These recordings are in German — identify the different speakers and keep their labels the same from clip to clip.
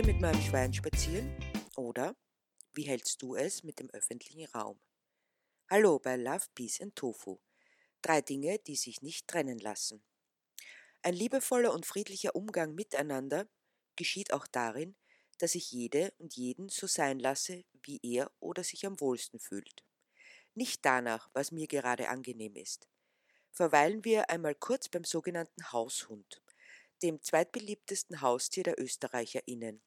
Speaker 1: gehe mit meinem Schwein spazieren oder wie hältst du es mit dem öffentlichen Raum? Hallo bei Love, Peace and Tofu. Drei Dinge, die sich nicht trennen lassen. Ein liebevoller und friedlicher Umgang miteinander geschieht auch darin, dass ich jede und jeden so sein lasse, wie er oder sich am wohlsten fühlt. Nicht danach, was mir gerade angenehm ist. Verweilen wir einmal kurz beim sogenannten Haushund, dem zweitbeliebtesten Haustier der ÖsterreicherInnen.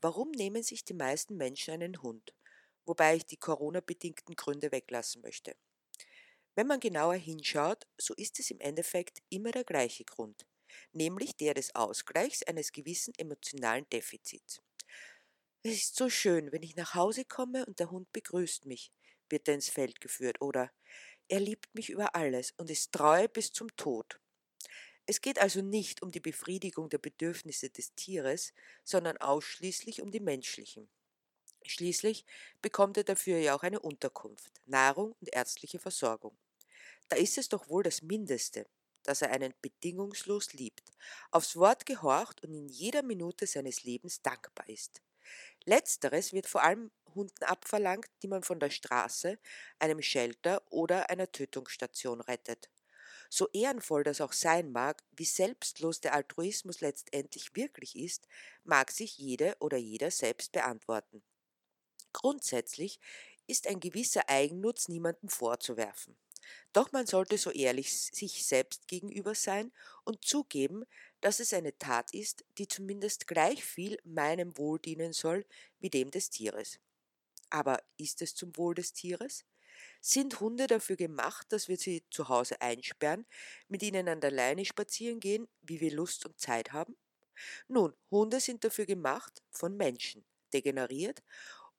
Speaker 1: Warum nehmen sich die meisten Menschen einen Hund? Wobei ich die Corona-bedingten Gründe weglassen möchte. Wenn man genauer hinschaut, so ist es im Endeffekt immer der gleiche Grund, nämlich der des Ausgleichs eines gewissen emotionalen Defizits. Es ist so schön, wenn ich nach Hause komme und der Hund begrüßt mich, wird er ins Feld geführt, oder er liebt mich über alles und ist treu bis zum Tod. Es geht also nicht um die Befriedigung der Bedürfnisse des Tieres, sondern ausschließlich um die menschlichen. Schließlich bekommt er dafür ja auch eine Unterkunft, Nahrung und ärztliche Versorgung. Da ist es doch wohl das Mindeste, dass er einen bedingungslos liebt, aufs Wort gehorcht und in jeder Minute seines Lebens dankbar ist. Letzteres wird vor allem Hunden abverlangt, die man von der Straße, einem Shelter oder einer Tötungsstation rettet. So ehrenvoll das auch sein mag, wie selbstlos der Altruismus letztendlich wirklich ist, mag sich jede oder jeder selbst beantworten. Grundsätzlich ist ein gewisser Eigennutz niemandem vorzuwerfen. Doch man sollte so ehrlich sich selbst gegenüber sein und zugeben, dass es eine Tat ist, die zumindest gleich viel meinem Wohl dienen soll wie dem des Tieres. Aber ist es zum Wohl des Tieres? Sind Hunde dafür gemacht, dass wir sie zu Hause einsperren, mit ihnen an der Leine spazieren gehen, wie wir Lust und Zeit haben? Nun, Hunde sind dafür gemacht, von Menschen, degeneriert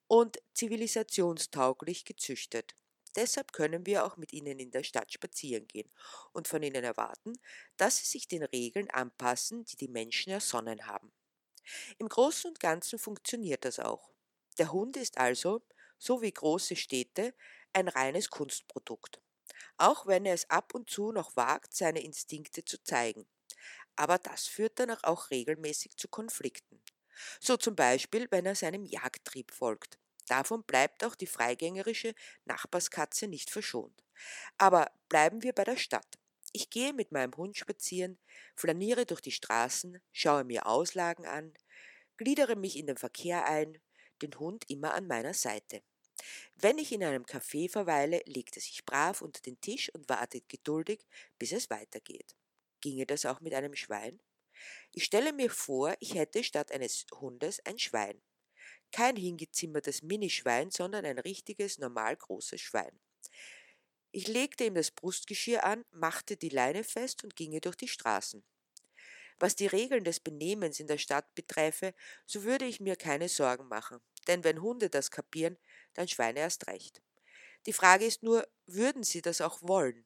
Speaker 1: und zivilisationstauglich gezüchtet. Deshalb können wir auch mit ihnen in der Stadt spazieren gehen und von ihnen erwarten, dass sie sich den Regeln anpassen, die die Menschen ersonnen haben. Im Großen und Ganzen funktioniert das auch. Der Hund ist also, so wie große Städte, ein reines Kunstprodukt. Auch wenn er es ab und zu noch wagt, seine Instinkte zu zeigen. Aber das führt dann auch regelmäßig zu Konflikten. So zum Beispiel, wenn er seinem Jagdtrieb folgt. Davon bleibt auch die freigängerische Nachbarskatze nicht verschont. Aber bleiben wir bei der Stadt. Ich gehe mit meinem Hund spazieren, flaniere durch die Straßen, schaue mir Auslagen an, gliedere mich in den Verkehr ein, den Hund immer an meiner Seite. Wenn ich in einem Café verweile, legt er sich brav unter den Tisch und wartet geduldig, bis es weitergeht. Ginge das auch mit einem Schwein? Ich stelle mir vor, ich hätte statt eines Hundes ein Schwein. Kein hingezimmertes Minischwein, sondern ein richtiges, normal großes Schwein. Ich legte ihm das Brustgeschirr an, machte die Leine fest und ginge durch die Straßen. Was die Regeln des Benehmens in der Stadt beträfe, so würde ich mir keine Sorgen machen, denn wenn Hunde das kapieren, dann Schweine erst recht. Die Frage ist nur, würden sie das auch wollen?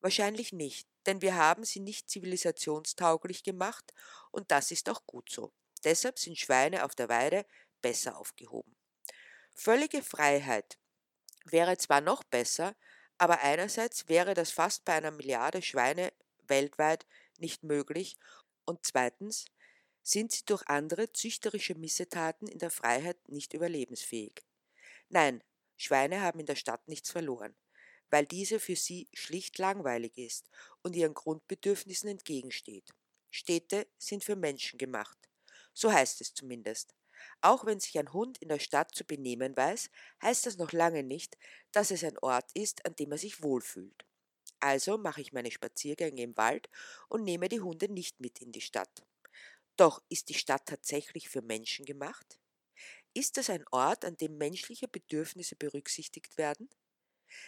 Speaker 1: Wahrscheinlich nicht, denn wir haben sie nicht zivilisationstauglich gemacht und das ist auch gut so. Deshalb sind Schweine auf der Weide besser aufgehoben. Völlige Freiheit wäre zwar noch besser, aber einerseits wäre das fast bei einer Milliarde Schweine weltweit nicht möglich und zweitens sind sie durch andere züchterische Missetaten in der Freiheit nicht überlebensfähig. Nein, Schweine haben in der Stadt nichts verloren, weil diese für sie schlicht langweilig ist und ihren Grundbedürfnissen entgegensteht. Städte sind für Menschen gemacht. So heißt es zumindest. Auch wenn sich ein Hund in der Stadt zu benehmen weiß, heißt das noch lange nicht, dass es ein Ort ist, an dem er sich wohlfühlt. Also mache ich meine Spaziergänge im Wald und nehme die Hunde nicht mit in die Stadt. Doch ist die Stadt tatsächlich für Menschen gemacht? Ist das ein Ort, an dem menschliche Bedürfnisse berücksichtigt werden?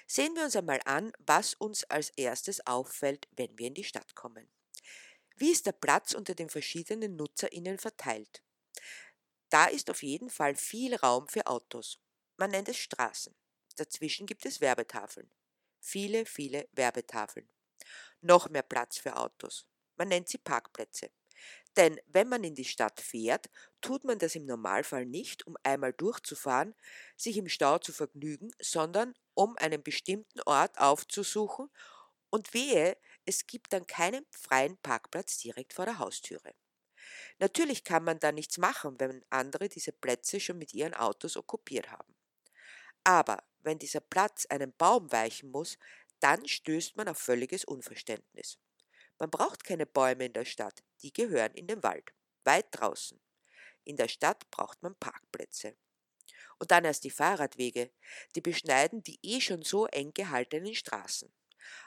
Speaker 1: Sehen wir uns einmal an, was uns als erstes auffällt, wenn wir in die Stadt kommen. Wie ist der Platz unter den verschiedenen Nutzerinnen verteilt? Da ist auf jeden Fall viel Raum für Autos. Man nennt es Straßen. Dazwischen gibt es Werbetafeln. Viele, viele Werbetafeln. Noch mehr Platz für Autos. Man nennt sie Parkplätze. Denn wenn man in die Stadt fährt, tut man das im Normalfall nicht, um einmal durchzufahren, sich im Stau zu vergnügen, sondern um einen bestimmten Ort aufzusuchen und wehe, es gibt dann keinen freien Parkplatz direkt vor der Haustüre. Natürlich kann man da nichts machen, wenn andere diese Plätze schon mit ihren Autos okkupiert haben. Aber wenn dieser Platz einem Baum weichen muss, dann stößt man auf völliges Unverständnis. Man braucht keine Bäume in der Stadt, die gehören in den Wald, weit draußen. In der Stadt braucht man Parkplätze. Und dann erst die Fahrradwege, die beschneiden die eh schon so eng gehaltenen Straßen.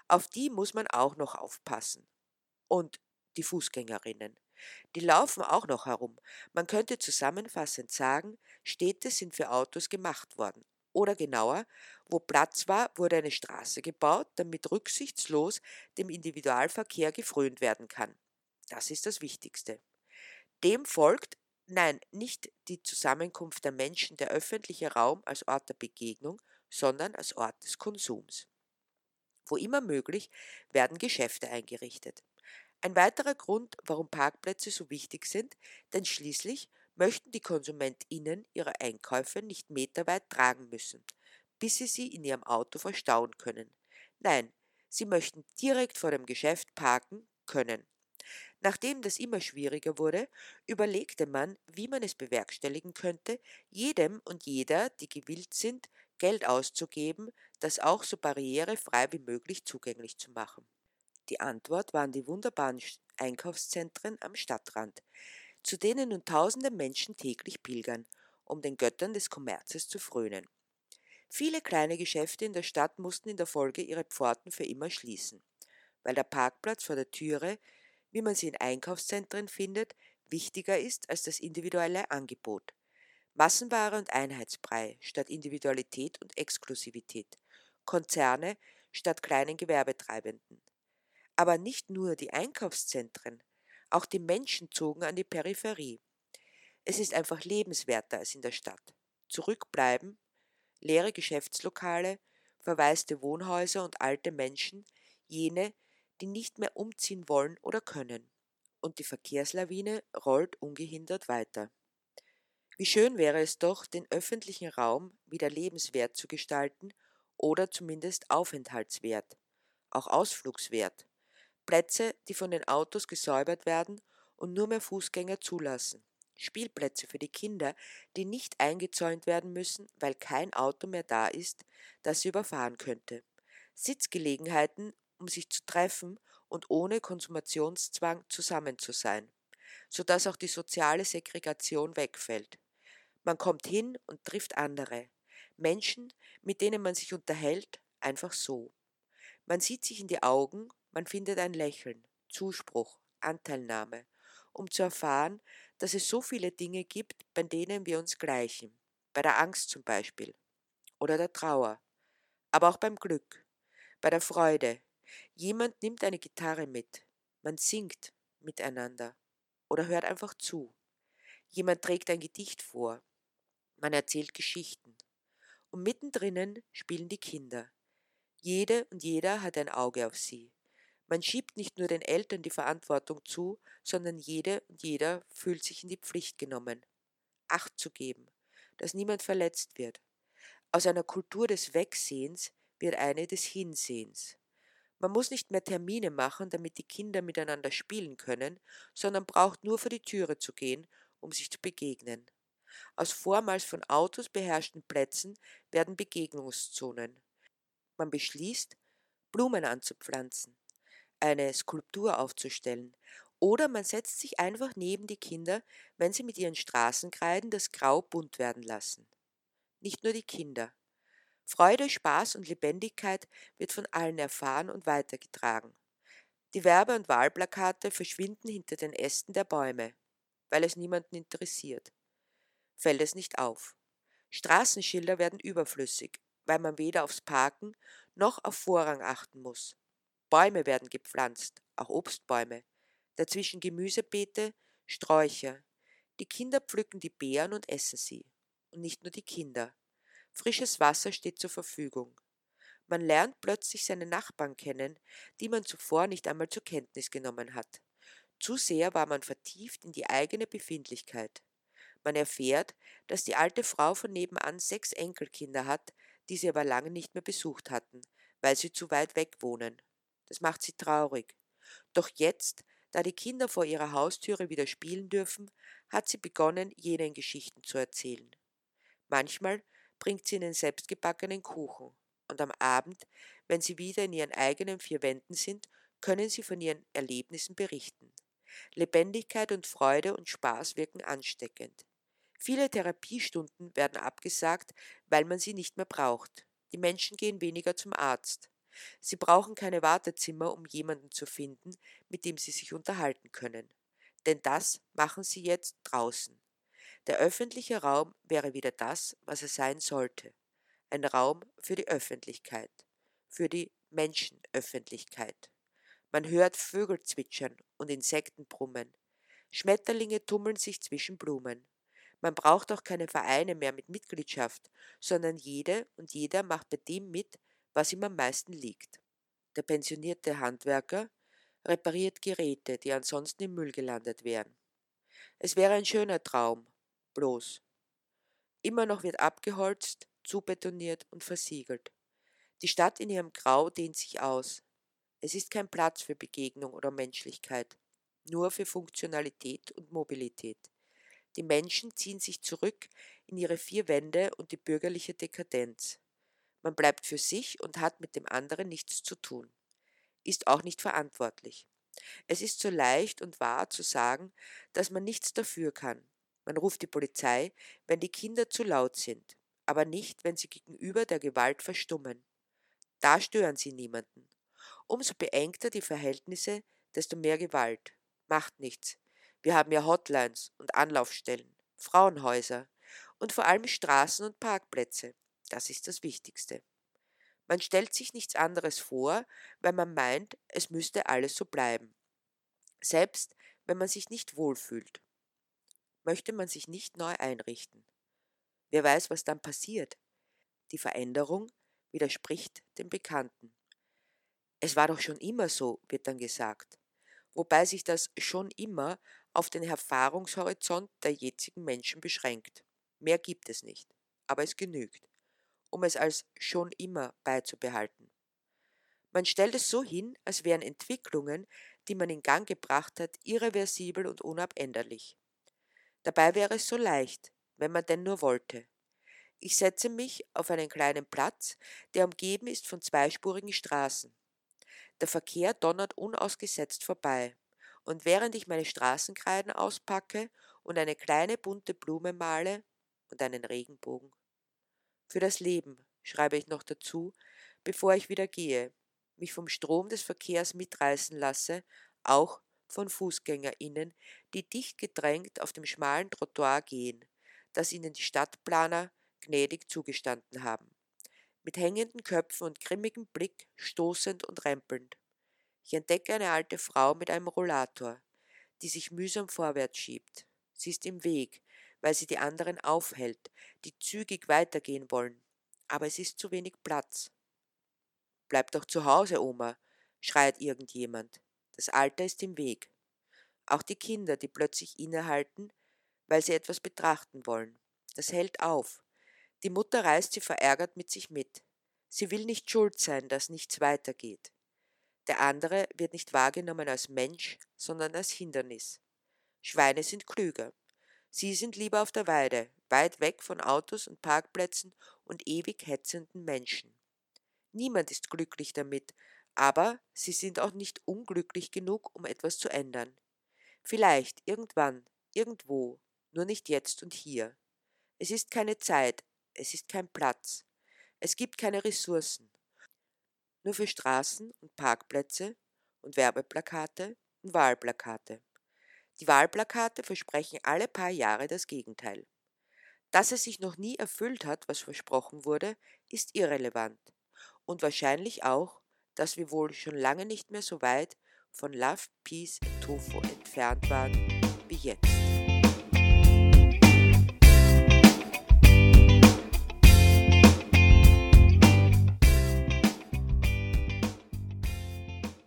Speaker 1: Auf die muss man auch noch aufpassen. Und die Fußgängerinnen. Die laufen auch noch herum. Man könnte zusammenfassend sagen, Städte sind für Autos gemacht worden. Oder genauer, wo Platz war, wurde eine Straße gebaut, damit rücksichtslos dem Individualverkehr gefrönt werden kann. Das ist das Wichtigste. Dem folgt, nein, nicht die Zusammenkunft der Menschen der öffentliche Raum als Ort der Begegnung, sondern als Ort des Konsums. Wo immer möglich, werden Geschäfte eingerichtet. Ein weiterer Grund, warum Parkplätze so wichtig sind, denn schließlich möchten die KonsumentInnen ihre Einkäufe nicht meterweit tragen müssen, bis sie sie in ihrem Auto verstauen können. Nein, sie möchten direkt vor dem Geschäft parken können. Nachdem das immer schwieriger wurde, überlegte man, wie man es bewerkstelligen könnte, jedem und jeder, die gewillt sind, Geld auszugeben, das auch so barrierefrei wie möglich zugänglich zu machen. Die Antwort waren die wunderbaren Einkaufszentren am Stadtrand, zu denen nun tausende Menschen täglich pilgern, um den Göttern des Kommerzes zu frönen. Viele kleine Geschäfte in der Stadt mussten in der Folge ihre Pforten für immer schließen, weil der Parkplatz vor der Türe, wie man sie in Einkaufszentren findet, wichtiger ist als das individuelle Angebot. Massenware und Einheitsbrei statt Individualität und Exklusivität. Konzerne statt kleinen Gewerbetreibenden. Aber nicht nur die Einkaufszentren, auch die Menschen zogen an die Peripherie. Es ist einfach lebenswerter als in der Stadt. Zurückbleiben, leere Geschäftslokale, verwaiste Wohnhäuser und alte Menschen, jene, die nicht mehr umziehen wollen oder können. Und die Verkehrslawine rollt ungehindert weiter. Wie schön wäre es doch, den öffentlichen Raum wieder lebenswert zu gestalten oder zumindest aufenthaltswert, auch ausflugswert. Plätze, die von den Autos gesäubert werden und nur mehr Fußgänger zulassen. Spielplätze für die Kinder, die nicht eingezäunt werden müssen, weil kein Auto mehr da ist, das sie überfahren könnte. Sitzgelegenheiten, um sich zu treffen und ohne Konsumationszwang zusammen zu sein, sodass auch die soziale Segregation wegfällt. Man kommt hin und trifft andere, Menschen, mit denen man sich unterhält, einfach so. Man sieht sich in die Augen man findet ein Lächeln, Zuspruch, Anteilnahme, um zu erfahren, dass es so viele Dinge gibt, bei denen wir uns gleichen, bei der Angst zum Beispiel oder der Trauer, aber auch beim Glück, bei der Freude. Jemand nimmt eine Gitarre mit, man singt miteinander oder hört einfach zu. Jemand trägt ein Gedicht vor, man erzählt Geschichten. Und mittendrin spielen die Kinder. Jede und jeder hat ein Auge auf sie. Man schiebt nicht nur den Eltern die Verantwortung zu, sondern jede und jeder fühlt sich in die Pflicht genommen, Acht zu geben, dass niemand verletzt wird. Aus einer Kultur des Wegsehens wird eine des Hinsehens. Man muss nicht mehr Termine machen, damit die Kinder miteinander spielen können, sondern braucht nur vor die Türe zu gehen, um sich zu begegnen. Aus vormals von Autos beherrschten Plätzen werden Begegnungszonen. Man beschließt, Blumen anzupflanzen, eine Skulptur aufzustellen. Oder man setzt sich einfach neben die Kinder, wenn sie mit ihren Straßenkreiden das Grau bunt werden lassen. Nicht nur die Kinder. Freude, Spaß und Lebendigkeit wird von allen erfahren und weitergetragen. Die Werbe- und Wahlplakate verschwinden hinter den Ästen der Bäume, weil es niemanden interessiert. Fällt es nicht auf. Straßenschilder werden überflüssig, weil man weder aufs Parken noch auf Vorrang achten muss. Bäume werden gepflanzt, auch Obstbäume, dazwischen Gemüsebeete, Sträucher. Die Kinder pflücken die Beeren und essen sie. Und nicht nur die Kinder. Frisches Wasser steht zur Verfügung. Man lernt plötzlich seine Nachbarn kennen, die man zuvor nicht einmal zur Kenntnis genommen hat. Zu sehr war man vertieft in die eigene Befindlichkeit. Man erfährt, dass die alte Frau von nebenan sechs Enkelkinder hat, die sie aber lange nicht mehr besucht hatten, weil sie zu weit weg wohnen. Das macht sie traurig. Doch jetzt, Da die Kinder vor ihrer Haustüre wieder spielen dürfen, hat sie begonnen, jenen Geschichten zu erzählen. Manchmal bringt sie ihnen selbstgebackenen Kuchen, und am Abend, wenn sie wieder in ihren eigenen vier Wänden sind, können sie von ihren Erlebnissen berichten. Lebendigkeit und Freude und Spaß wirken ansteckend. Viele Therapiestunden werden abgesagt, weil man sie nicht mehr braucht. Die Menschen gehen weniger zum Arzt. Sie brauchen keine Wartezimmer, um jemanden zu finden, mit dem sie sich unterhalten können. Denn das machen sie jetzt draußen. Der öffentliche Raum wäre wieder das, was er sein sollte. Ein Raum für die Öffentlichkeit, für die Menschenöffentlichkeit. Man hört Vögel zwitschern und Insekten brummen. Schmetterlinge tummeln sich zwischen Blumen. Man braucht auch keine Vereine mehr mit Mitgliedschaft, sondern jede und jeder macht bei dem mit, was ihm am meisten liegt. Der pensionierte Handwerker repariert Geräte, die ansonsten im Müll gelandet wären. Es wäre ein schöner Traum, bloß. Immer noch wird abgeholzt, zubetoniert und versiegelt. Die Stadt in ihrem Grau dehnt sich aus. Es ist kein Platz für Begegnung oder Menschlichkeit, nur für Funktionalität und Mobilität. Die Menschen ziehen sich zurück in ihre vier Wände und die bürgerliche Dekadenz. Man bleibt für sich und hat mit dem anderen nichts zu tun, ist auch nicht verantwortlich. Es ist so leicht und wahr zu sagen, dass man nichts dafür kann. Man ruft die Polizei, wenn die Kinder zu laut sind, aber nicht, wenn sie gegenüber der Gewalt verstummen. Da stören sie niemanden. Umso beengter die Verhältnisse, desto mehr Gewalt. Macht nichts. Wir haben ja Hotlines und Anlaufstellen, Frauenhäuser und vor allem Straßen und Parkplätze. Das ist das Wichtigste. Man stellt sich nichts anderes vor, weil man meint, es müsste alles so bleiben. Selbst wenn man sich nicht wohlfühlt, möchte man sich nicht neu einrichten. Wer weiß, was dann passiert. Die Veränderung widerspricht dem Bekannten. Es war doch schon immer so, wird dann gesagt, wobei sich das schon immer auf den Erfahrungshorizont der jetzigen Menschen beschränkt. Mehr gibt es nicht, aber es genügt um es als schon immer beizubehalten. Man stellt es so hin, als wären Entwicklungen, die man in Gang gebracht hat, irreversibel und unabänderlich. Dabei wäre es so leicht, wenn man denn nur wollte. Ich setze mich auf einen kleinen Platz, der umgeben ist von zweispurigen Straßen. Der Verkehr donnert unausgesetzt vorbei, und während ich meine Straßenkreiden auspacke und eine kleine bunte Blume male und einen Regenbogen, für das Leben, schreibe ich noch dazu, bevor ich wieder gehe, mich vom Strom des Verkehrs mitreißen lasse, auch von FußgängerInnen, die dicht gedrängt auf dem schmalen Trottoir gehen, das ihnen die Stadtplaner gnädig zugestanden haben. Mit hängenden Köpfen und grimmigem Blick, stoßend und rempelnd. Ich entdecke eine alte Frau mit einem Rollator, die sich mühsam vorwärts schiebt. Sie ist im Weg, weil sie die anderen aufhält, die zügig weitergehen wollen. Aber es ist zu wenig Platz. Bleib doch zu Hause, Oma, schreit irgendjemand. Das Alter ist im Weg. Auch die Kinder, die plötzlich innehalten, weil sie etwas betrachten wollen. Das hält auf. Die Mutter reißt sie verärgert mit sich mit. Sie will nicht schuld sein, dass nichts weitergeht. Der andere wird nicht wahrgenommen als Mensch, sondern als Hindernis. Schweine sind klüger. Sie sind lieber auf der Weide, weit weg von Autos und Parkplätzen und ewig hetzenden Menschen. Niemand ist glücklich damit, aber sie sind auch nicht unglücklich genug, um etwas zu ändern. Vielleicht, irgendwann, irgendwo, nur nicht jetzt und hier. Es ist keine Zeit, es ist kein Platz, es gibt keine Ressourcen. Nur für Straßen und Parkplätze und Werbeplakate und Wahlplakate. Die Wahlplakate versprechen alle paar Jahre das Gegenteil. Dass es sich noch nie erfüllt hat, was versprochen wurde, ist irrelevant. Und wahrscheinlich auch, dass wir wohl schon lange nicht mehr so weit von Love, Peace and Tofu entfernt waren wie jetzt.